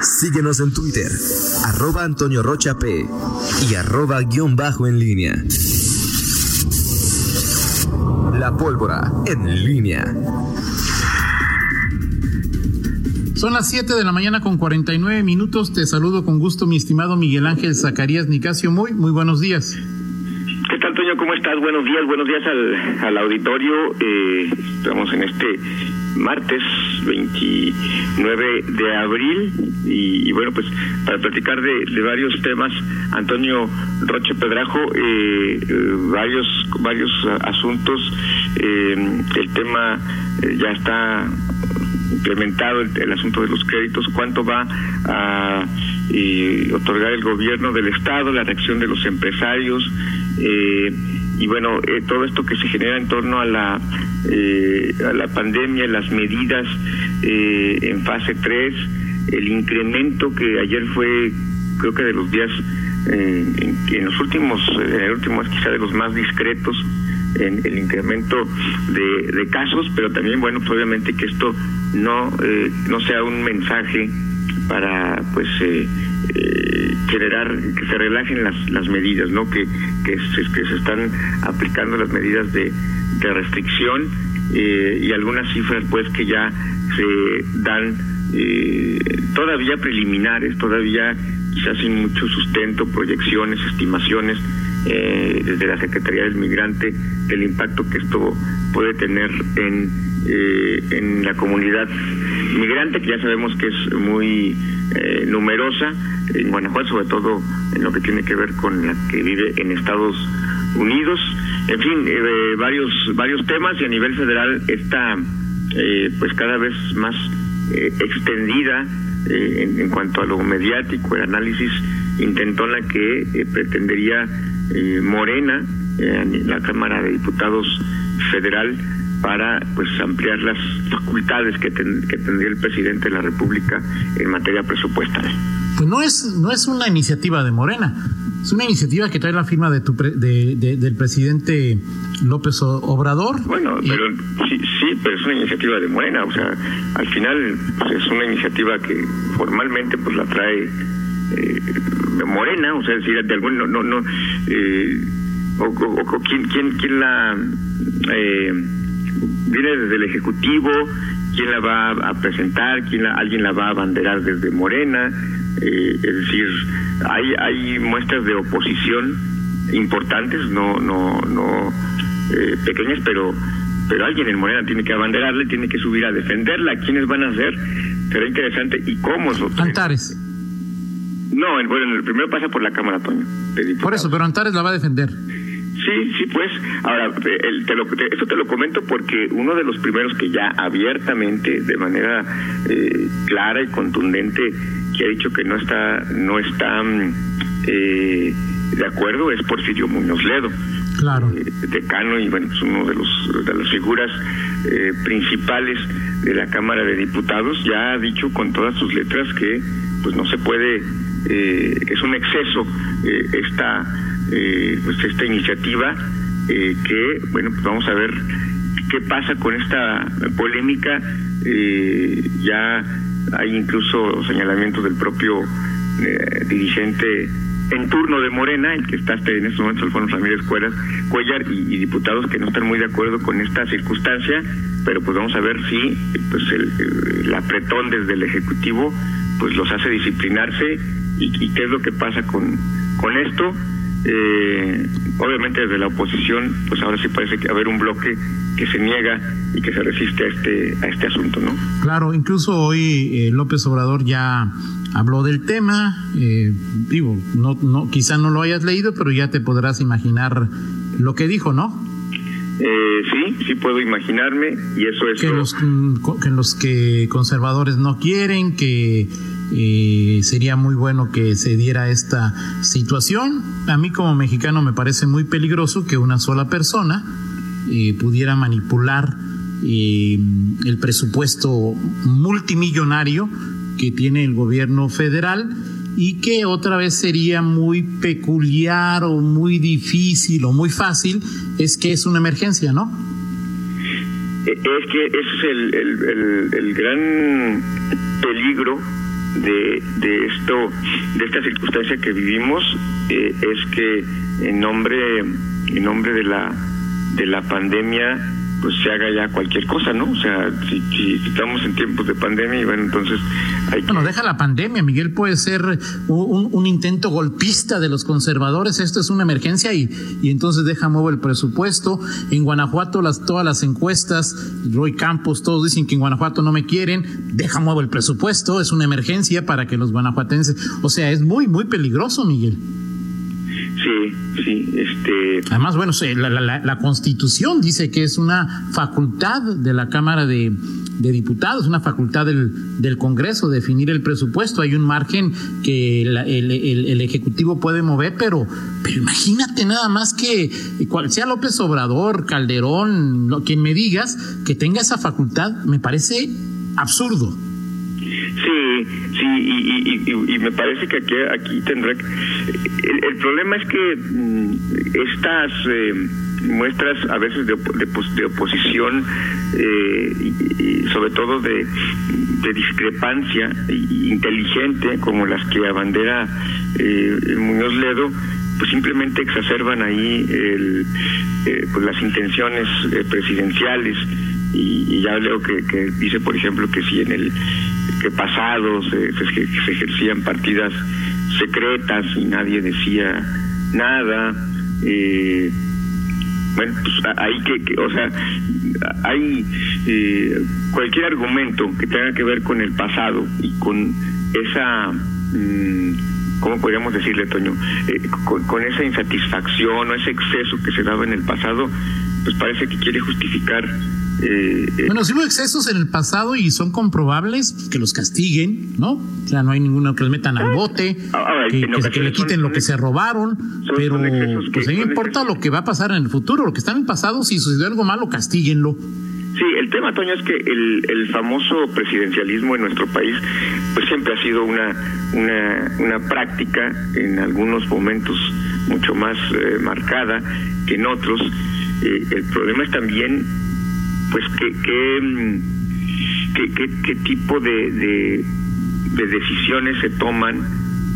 Síguenos en Twitter, arroba Antonio Rocha P y arroba guion bajo en línea. La pólvora en línea. Son las 7 de la mañana con 49 minutos. Te saludo con gusto, mi estimado Miguel Ángel Zacarías Nicasio. Muy, muy buenos días. ¿Qué tal, Toño? ¿Cómo estás? Buenos días, buenos días al, al auditorio. Eh, estamos en este martes 29 de abril y, bueno, pues para platicar de, varios temas, Antonio Roche Pedrajo, eh, eh, varios, varios asuntos. el tema ya está implementado el, asunto de los créditos, cuánto va a otorgar el gobierno del Estado, la reacción de los empresarios, eh, y bueno, eh, todo esto que se genera en torno a la, eh, a la pandemia, las medidas en fase 3, el incremento que ayer fue, creo que de los días, en, los últimos, en el último quizá de los más discretos, en el incremento de, de casos, pero también, bueno, pues obviamente que esto no, no sea un mensaje para, pues, generar que se relajen las, las medidas, ¿no? Que, que, se, que se están aplicando las medidas de, de restricción eh, y algunas cifras pues que ya se dan eh, todavía preliminares, todavía quizás sin mucho sustento, proyecciones, estimaciones eh, desde la Secretaría del Migrante del impacto que esto puede tener en, en la comunidad migrante, que ya sabemos que es muy numerosa, en Guanajuato, sobre todo en lo que tiene que ver con la que vive en Estados Unidos. En fin, eh, varios varios temas y a nivel federal está eh, pues cada vez más eh, extendida en, en, cuanto a lo mediático, el análisis intentona que pretendería Morena en la Cámara de Diputados Federal para pues ampliar las facultades que, que tendría el presidente de la República en materia presupuestal pues no es, no es una iniciativa de Morena, es una iniciativa que trae la firma de tu de, del presidente López Obrador. Bueno, pero sí, sí, pero es una iniciativa de Morena, o sea, al final pues, es una iniciativa que formalmente pues la trae eh, Morena, o sea, decir, de algún no no, no eh, o, o, quién quién quién la eh, viene desde el ejecutivo, quién la va a presentar, quién la, alguien la va a abanderar desde Morena eh, es decir, hay, hay muestras de oposición importantes, no, no, no eh, pequeñas, pero, pero alguien en Morena tiene que abanderarle, tiene que subir a defenderla. ¿Quiénes van a ser? Será interesante. ¿Y cómo? Antares. No, bueno, el primero pasa por la Cámara, Toño. Por eso, pero Antares la va a defender. Sí, sí, pues. Ahora, el, te lo, esto te lo comento porque uno de los primeros que ya abiertamente, de manera eh, clara y contundente, que ha dicho que no está no está mm, eh, de acuerdo es Porfirio Muñoz Ledo. Claro. Eh, decano y bueno, es uno de los de las figuras eh, principales de la Cámara de Diputados ya ha dicho con todas sus letras que pues no se puede es un exceso esta pues esta iniciativa que bueno pues vamos a ver qué pasa con esta polémica ya hay incluso señalamientos del propio eh, dirigente en turno de Morena, el que está en estos momentos, Alfonso Ramírez Cuellar, Cuellar y, diputados que no están muy de acuerdo con esta circunstancia, pero pues vamos a ver si pues el, apretón desde el Ejecutivo pues los hace disciplinarse y, qué es lo que pasa con, con esto. Eh, obviamente desde la oposición, pues ahora sí parece que haber un bloque que se niega y que se resiste a este, a este asunto, ¿no? Claro, incluso hoy eh, López Obrador ya habló del tema, eh, digo, no, no, quizá no lo hayas leído, pero ya te podrás imaginar lo que dijo, ¿no? Eh, sí, sí puedo imaginarme y eso es que los mm, que los que conservadores no quieren que eh, sería muy bueno que se diera esta situación. A mí como mexicano me parece muy peligroso que una sola persona eh, pudiera manipular eh, el presupuesto multimillonario que tiene el gobierno federal y que otra vez sería muy peculiar o muy difícil o muy fácil es que es una emergencia, ¿no? Es que ese es el, el gran peligro de, de esto, de esta circunstancia que vivimos, eh, es que en nombre, en nombre de la de la pandemia pues se haga ya cualquier cosa, ¿no? O sea, si, estamos en tiempos de pandemia y bueno, entonces hay que... Bueno, deja la pandemia, Miguel, puede ser un, un, intento golpista de los conservadores, esto es una emergencia y, y entonces deja mover el presupuesto. En Guanajuato las, todas las encuestas, Roy Campos, todos dicen que en Guanajuato no me quieren, deja mover el presupuesto, es una emergencia para que los guanajuatenses, o sea, es muy, muy peligroso, Miguel. Sí, sí, este... Además, bueno, la, la, la, Constitución dice que es una facultad de la Cámara de, de Diputados, una facultad del, del, Congreso definir el presupuesto. Hay un margen que el, el, el, Ejecutivo puede mover, pero, pero imagínate nada más que cual sea López Obrador, Calderón, quien me digas, que tenga esa facultad, me parece absurdo. Sí, sí, y, y, y, me parece que aquí, aquí tendrá que... El, problema es que mm, estas eh, muestras a veces de, de, oposición, eh, y, sobre todo de, de discrepancia inteligente, como las que abandera eh, Muñoz Ledo, pues simplemente exacerban ahí el, eh, pues las intenciones eh, presidenciales y, ya leo que, que, dice por ejemplo que si en el que pasado se, se, ejercían partidas secretas y nadie decía nada eh, bueno pues hay que, o sea hay eh, cualquier argumento que tenga que ver con el pasado y con esa mm, ¿cómo podríamos decirle, Toño? Eh, con, esa insatisfacción o ese exceso que se daba en el pasado, pues parece que quiere justificar eh, eh, bueno, si hubo excesos en el pasado y son comprobables, pues, que los castiguen, ¿no? O sea, no hay ninguno que los metan al bote, que, le quiten lo que se robaron, pero pues a mí me importa lo que va a pasar en el futuro, lo que está en el pasado, si sucedió algo malo, castíguenlo. Sí, el tema, Toño, es que el, el famoso presidencialismo en nuestro país, pues siempre ha sido una, una, una práctica en algunos momentos mucho más eh, marcada que en otros. el problema es también pues qué, mm, qué, qué, qué, tipo de, de, decisiones se toman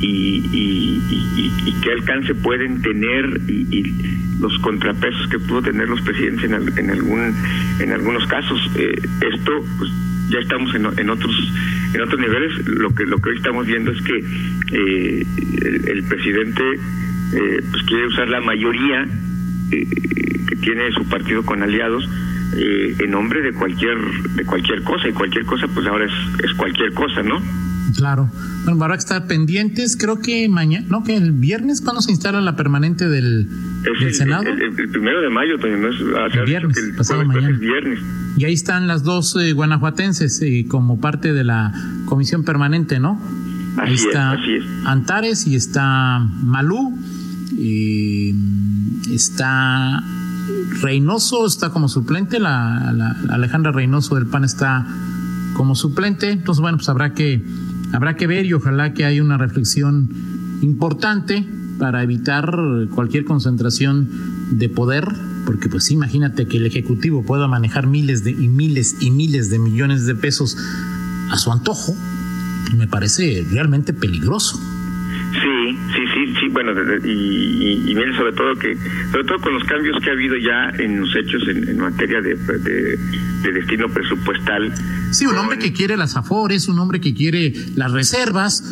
y, y, qué alcance pueden tener y, los contrapesos que pudo tener los presidentes en, en algún en algunos casos. Eh, esto pues ya estamos en, en otros en otros niveles. Lo que lo que hoy estamos viendo es que eh, el, presidente eh, pues quiere usar la mayoría que tiene su partido con aliados eh, en nombre de cualquier de cualquier cosa y cualquier cosa pues ahora es, es cualquier cosa, ¿no? Claro. Bueno, habrá que estar pendientes. Creo que mañana, no, que el viernes, ¿cuándo se instala la permanente del, Senado? El, primero de mayo, no es, el viernes, pasado mañana. viernes. Y ahí están las dos eh, guanajuatenses eh, como parte de la comisión permanente, ¿no? ahí está Antares y está Malú. Y está Reynoso está como suplente, la, Alejandra Reynoso del PAN está como suplente, entonces bueno, pues habrá que, habrá que ver y ojalá que haya una reflexión importante para evitar cualquier concentración de poder, porque pues imagínate que el Ejecutivo pueda manejar miles de y miles y miles de millones de pesos a su antojo, me parece realmente peligroso. Sí, sí, sí, sí, bueno, y, y, sobre todo que, sobre todo con los cambios que ha habido ya en los hechos en, materia de, de, destino presupuestal. Sí, un hombre que quiere las afores, un hombre que quiere las reservas,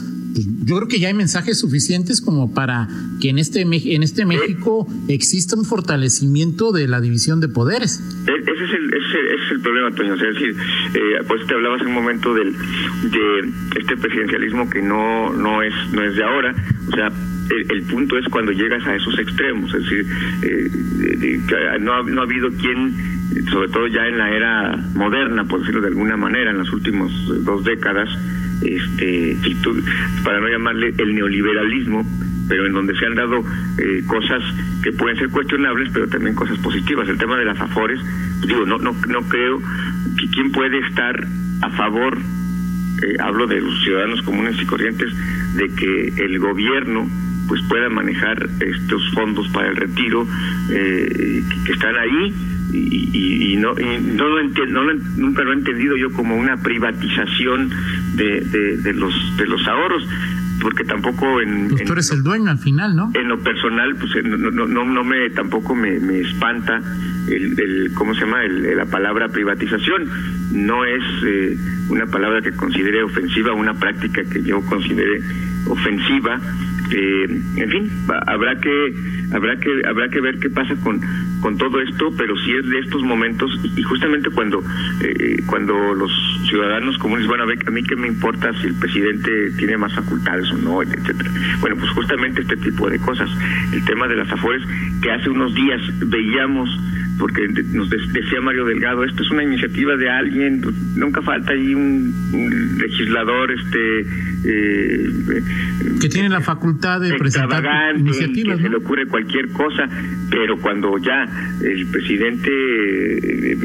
yo creo que ya hay mensajes suficientes como para que en este en este México exista un fortalecimiento de la división de poderes. E, ese es el, ese, es el problema, Toño. es decir, eh, pues te hablabas un momento del, de este presidencialismo que no, no, es, no es de ahora. O sea, el, punto es cuando llegas a esos extremos. Es decir, eh, no, ha, no ha habido quien sobre todo ya en la era moderna, por decirlo de alguna manera, en las últimas dos décadas, este, para no llamarle el neoliberalismo, pero en donde se han dado eh, cosas que pueden ser cuestionables, pero también cosas positivas. El tema de las afores, digo, no, no, no creo que quien puede estar a favor, eh, hablo de los ciudadanos comunes y corrientes, de que el gobierno pues pueda manejar estos fondos para el retiro eh, que están ahí y, y, no, no, lo entiendo, no nunca lo he entendido yo como una privatización de, de, los de los ahorros porque tampoco en, pues tú eres el dueño al final no en lo personal pues no no no, no me tampoco me, me espanta el, el cómo se llama el, la palabra privatización. No es eh, una palabra que considere ofensiva una práctica que yo considere ofensiva eh, en fin habrá que habrá que habrá que ver qué pasa con con todo esto pero si es de estos momentos y justamente cuando eh, cuando los ciudadanos comunes van a ver a mí qué me importa si el presidente tiene más facultades o no etcétera. Bueno pues justamente este tipo de cosas. El tema de las afores que hace unos días veíamos porque nos decía Mario Delgado, esto es una iniciativa de alguien, nunca falta ahí un, legislador este eh, que tiene la facultad de presentar iniciativas, que se le ocurre cualquier cosa, pero cuando ya el presidente eh,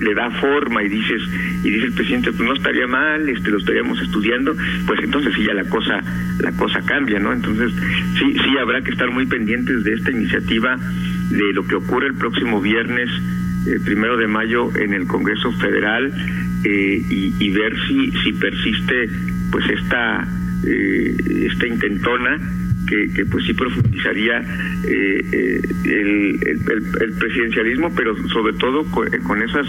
le, da forma y dices y dice el presidente pues no estaría mal, este lo estaríamos estudiando, pues entonces sí ya la cosa la cosa cambia, ¿no? Entonces sí sí habrá que estar muy pendientes de esta iniciativa de lo que ocurre el próximo viernes eh, primero de mayo en el Congreso Federal eh, y, ver si si persiste pues esta eh, esta intentona que, que, pues sí profundizaría el, el, presidencialismo pero sobre todo con, con esas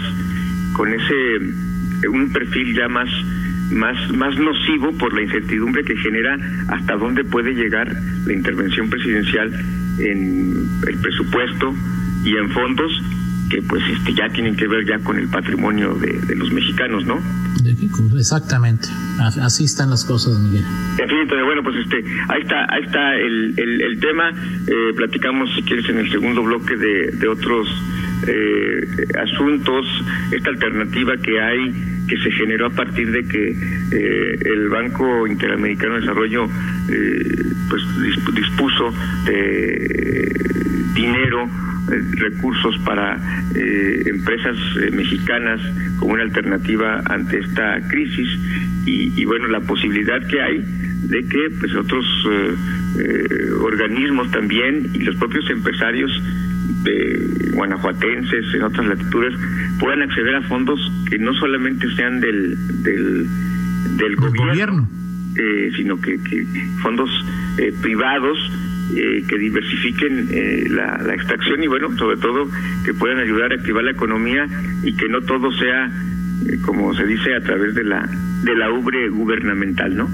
con ese un perfil ya más más, más nocivo por la incertidumbre que genera hasta dónde puede llegar la intervención presidencial en el presupuesto y en fondos que pues este ya tienen que ver ya con el patrimonio de, los mexicanos, ¿no? Exactamente, así están las cosas, Miguel. En fin, entonces, bueno, pues este, ahí está, ahí está el, el, tema. Eh, platicamos, si quieres, en el segundo bloque de, de otros eh, asuntos, esta alternativa que hay que se generó a partir de que eh, el Banco Interamericano de Desarrollo eh, pues dispuso de dinero eh, recursos para empresas mexicanas como una alternativa ante esta crisis y, bueno la posibilidad que hay de que pues otros organismos también y los propios empresarios de guanajuatenses en otras latitudes puedan acceder a fondos que no solamente sean del del, del gobierno, Eh, sino que, que fondos eh, privados eh, que diversifiquen eh, la, la, extracción y bueno sobre todo que puedan ayudar a activar la economía y que no todo sea como se dice a través de la de la ubre gubernamental no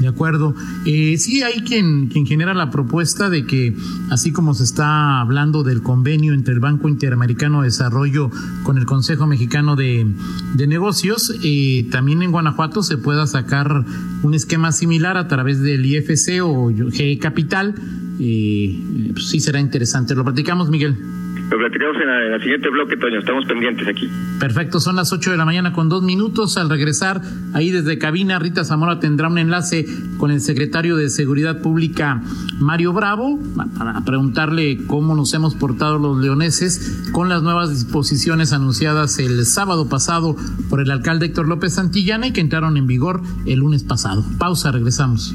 de acuerdo. Eh, sí, hay quien, quien genera la propuesta de que, así como se está hablando del convenio entre el Banco Interamericano de Desarrollo con el Consejo Mexicano de, Negocios, eh, también en Guanajuato se pueda sacar un esquema similar a través del IFC o GE Capital. Eh, pues sí será interesante. Lo platicamos, Miguel. Lo platicamos en, el siguiente bloque, Toño. Estamos pendientes aquí. Perfecto, son las 8 de la mañana con dos minutos. Al regresar ahí desde cabina, Rita Zamora tendrá un enlace con el secretario de Seguridad Pública, Mario Bravo, para preguntarle cómo nos hemos portado los leoneses con las nuevas disposiciones anunciadas el sábado pasado por el alcalde Héctor López Santillana y que entraron en vigor el lunes pasado. Pausa, regresamos.